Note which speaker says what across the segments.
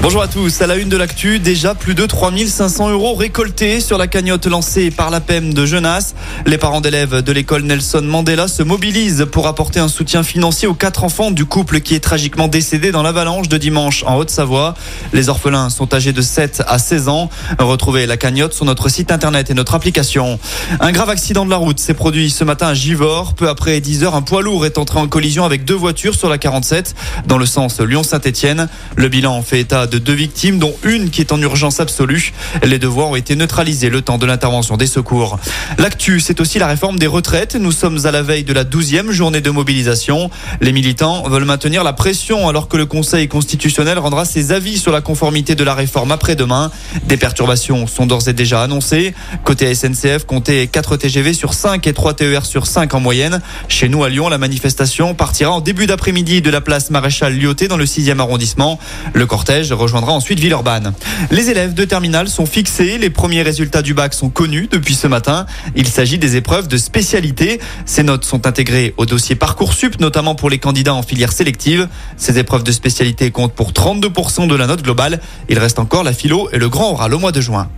Speaker 1: Bonjour à tous, à la une de l'actu, déjà plus de 3500 euros récoltés sur la cagnotte lancée par la PEM de Genasse. Les parents d'élèves de l'école Nelson Mandela se mobilisent pour apporter un soutien financier aux quatre enfants du couple qui est tragiquement décédé dans l'avalanche de dimanche en Haute-Savoie. Les orphelins sont âgés de 7 à 16 ans. Retrouvez la cagnotte sur notre site internet et notre application. Un grave accident de la route s'est produit ce matin à Givors. Peu après 10 heures, un poids lourd est entré en collision avec deux voitures sur la 47 dans le sens Lyon-Saint-Etienne. Le bilan fait état de deux victimes, dont une qui est en urgence absolue. Les deux voies ont été neutralisées le temps de l'intervention des secours. L'actu, c'est aussi la réforme des retraites. Nous sommes à la veille de la douzième journée de mobilisation. Les militants veulent maintenir la pression alors que le Conseil constitutionnel rendra ses avis sur la conformité de la réforme après-demain. Des perturbations sont d'ores et déjà annoncées. Côté SNCF, comptez 4 TGV sur 5 et 3 TER sur 5 en moyenne. Chez nous à Lyon, la manifestation partira en début d'après-midi de la place Maréchal Lyoté dans le 6e arrondissement. Le cortège rejoindra ensuite Villeurbanne. Les élèves de terminale sont fixés. Les premiers résultats du bac sont connus depuis ce matin. Il s'agit des épreuves de spécialité. Ces notes sont intégrées au dossier Parcoursup, notamment pour les candidats en filière sélective. Ces épreuves de spécialité comptent pour 32% de la note globale. Il reste encore la philo et le grand oral au mois de juin.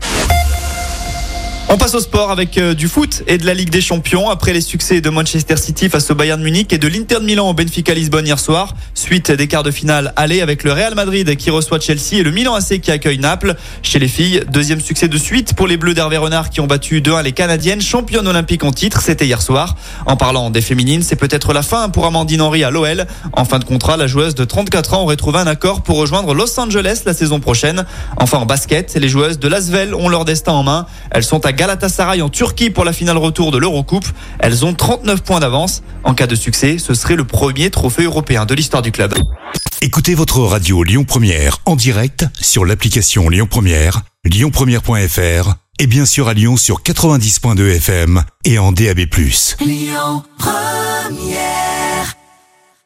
Speaker 1: On passe au sport avec euh, du foot et de la Ligue des Champions. Après les succès de Manchester City face au Bayern Munich et de l'Inter de Milan au Benfica Lisbonne hier soir, suite des quarts de finale aller avec le Real Madrid qui reçoit Chelsea et le Milan AC qui accueille Naples. Chez les filles, deuxième succès de suite pour les Bleus d'Hervé Renard qui ont battu 2-1 les Canadiennes, championnes olympiques en titre. C'était hier soir. En parlant des féminines, c'est peut-être la fin pour Amandine Henry à l'OL. En fin de contrat, la joueuse de 34 ans aurait trouvé un accord pour rejoindre Los Angeles la saison prochaine. Enfin, en basket, les joueuses de Lasvel ont leur destin en main. Elles sont à Galatasaray en Turquie pour la finale retour de l'Eurocoupe. Elles ont 39 points d'avance. En cas de succès, ce serait le premier trophée européen de l'histoire du club.
Speaker 2: Écoutez votre radio Lyon Première en direct sur l'application Lyon Première, lyonpremière.fr et bien sûr à Lyon sur 90.2 FM et en DAB+.
Speaker 3: Lyon Première